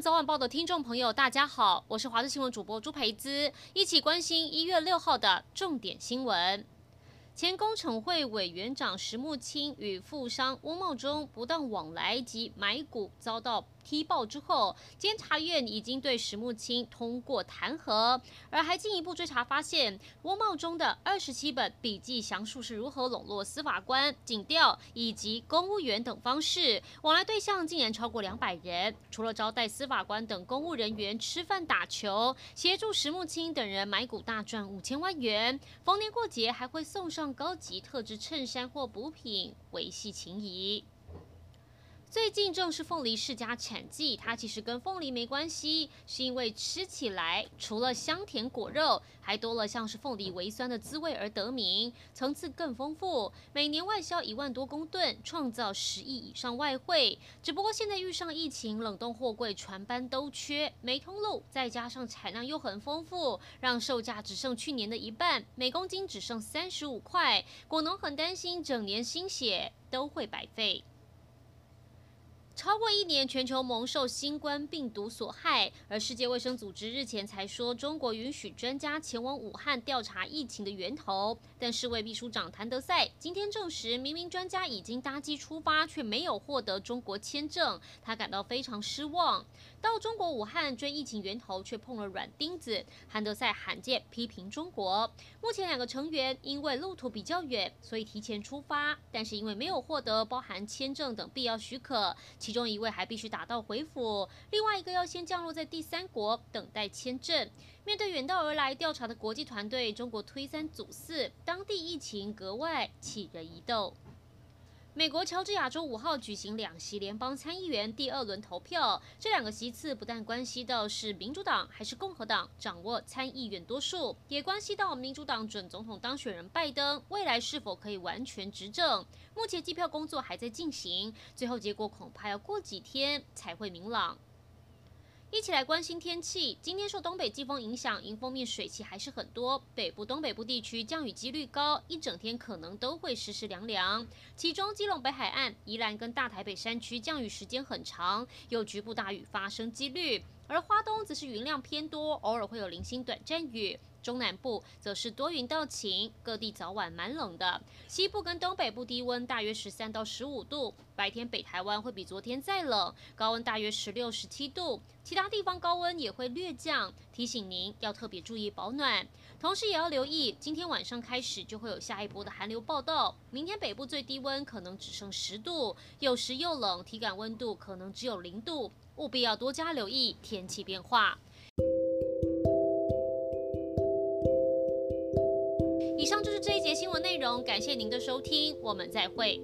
早晚报的听众朋友，大家好，我是华视新闻主播朱培姿，一起关心一月六号的重点新闻。前工程会委员长石木清与富商翁茂忠不当往来及买股遭到踢爆之后，监察院已经对石木清通过弹劾，而还进一步追查发现，翁茂中的二十七本笔记详述是如何笼络司法官、警调以及公务员等方式，往来对象竟然超过两百人。除了招待司法官等公务人员吃饭打球，协助石木清等人买股大赚五千万元，逢年过节还会送上高级特制衬衫或补品，维系情谊。最近正是凤梨释迦产季，它其实跟凤梨没关系，是因为吃起来除了香甜果肉，还多了像是凤梨微酸的滋味而得名，层次更丰富。每年外销一万多公吨，创造十亿以上外汇。只不过现在遇上疫情，冷冻货柜船班都缺，没通路，再加上产量又很丰富，让售价只剩去年的一半，每公斤只剩三十五块。果农很担心，整年心血都会白费。超过一年，全球蒙受新冠病毒所害，而世界卫生组织日前才说，中国允许专家前往武汉调查疫情的源头。但世卫秘书长谭德赛今天证实，明明专家已经搭机出发，却没有获得中国签证，他感到非常失望。到中国武汉追疫情源头，却碰了软钉子。谭德赛罕见批评中国。目前两个成员因为路途比较远，所以提前出发，但是因为没有获得包含签证等必要许可。其中一位还必须打道回府，另外一个要先降落在第三国等待签证。面对远道而来调查的国际团队，中国推三阻四，当地疫情格外起人疑窦。美国乔治亚州五号举行两席联邦参议员第二轮投票，这两个席次不但关系到是民主党还是共和党掌握参议院多数，也关系到民主党准总统当选人拜登未来是否可以完全执政。目前计票工作还在进行，最后结果恐怕要过几天才会明朗。一起来关心天气。今天受东北季风影响，迎风面水汽还是很多。北部、东北部地区降雨几率高，一整天可能都会湿湿凉凉。其中，基隆北海岸、宜兰跟大台北山区降雨时间很长，有局部大雨发生几率。而花东则是云量偏多，偶尔会有零星短暂雨。中南部则是多云到晴，各地早晚蛮冷的。西部跟东北部低温大约十三到十五度，白天北台湾会比昨天再冷，高温大约十六、十七度。其他地方高温也会略降，提醒您要特别注意保暖。同时也要留意，今天晚上开始就会有下一波的寒流报到。明天北部最低温可能只剩十度，有时又冷，体感温度可能只有零度，务必要多加留意天气变化。以上就是这一节新闻内容，感谢您的收听，我们再会。